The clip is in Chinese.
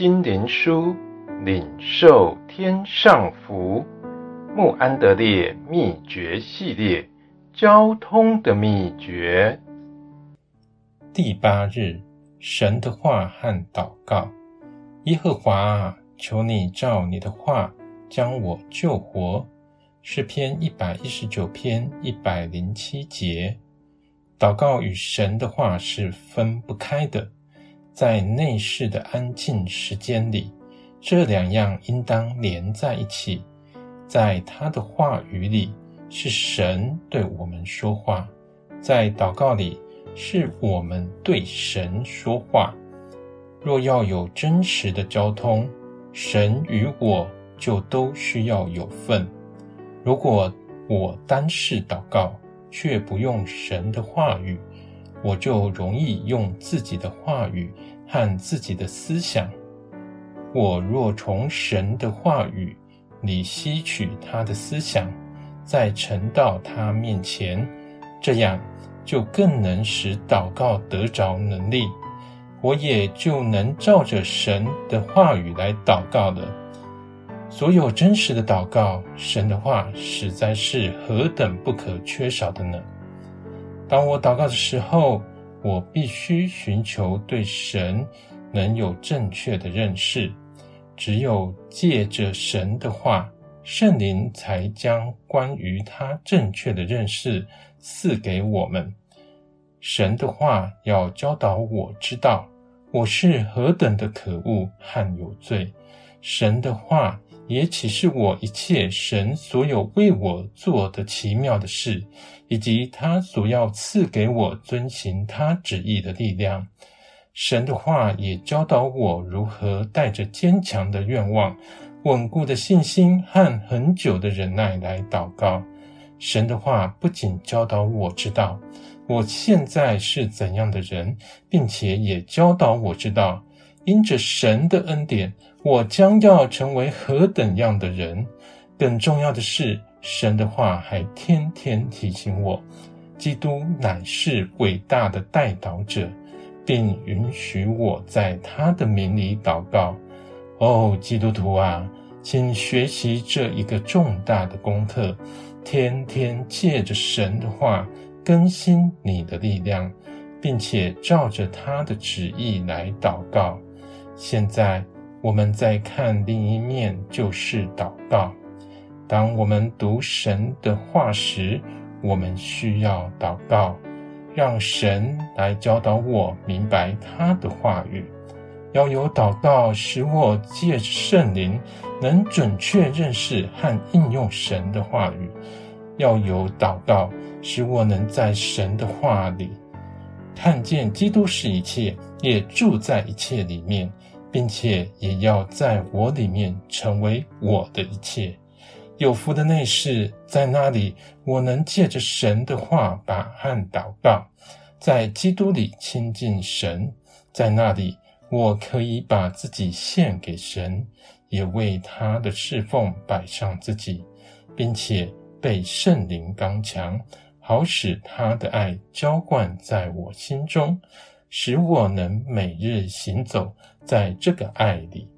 心灵书，领受天上福。穆安德烈秘诀系列，交通的秘诀。第八日，神的话和祷告。耶和华，求你照你的话将我救活。诗篇一百一十九篇一百零七节。祷告与神的话是分不开的，在内室的安静时间里，这两样应当连在一起。在他的话语里，是神对我们说话；在祷告里，是我们对神说话。若要有真实的交通，神与我就都需要有份。如果我单是祷告，却不用神的话语，我就容易用自己的话语和自己的思想。我若从神的话语，里吸取他的思想，再呈到他面前，这样就更能使祷告得着能力。我也就能照着神的话语来祷告了。所有真实的祷告，神的话实在是何等不可缺少的呢？当我祷告的时候，我必须寻求对神能有正确的认识。只有借着神的话，圣灵才将关于他正确的认识赐给我们。神的话要教导我知道我是何等的可恶和有罪。神的话也启示我一切神所有为我做的奇妙的事，以及他所要赐给我遵行他旨意的力量。神的话也教导我如何带着坚强的愿望、稳固的信心和恒久的忍耐来祷告。神的话不仅教导我知道我现在是怎样的人，并且也教导我知道，因着神的恩典，我将要成为何等样的人。更重要的是，神的话还天天提醒我，基督乃是伟大的代祷者。并允许我在他的名里祷告。哦，基督徒啊，请学习这一个重大的功课，天天借着神的话更新你的力量，并且照着他的旨意来祷告。现在我们再看另一面，就是祷告。当我们读神的话时，我们需要祷告。让神来教导我明白他的话语，要有祷告使我借圣灵能准确认识和应用神的话语；要有祷告使我能在神的话里看见基督是一切，也住在一切里面，并且也要在我里面成为我的一切。有福的内室，在那里，我能借着神的话把汗祷告，在基督里亲近神，在那里，我可以把自己献给神，也为他的侍奉摆上自己，并且被圣灵刚强，好使他的爱浇灌在我心中，使我能每日行走在这个爱里。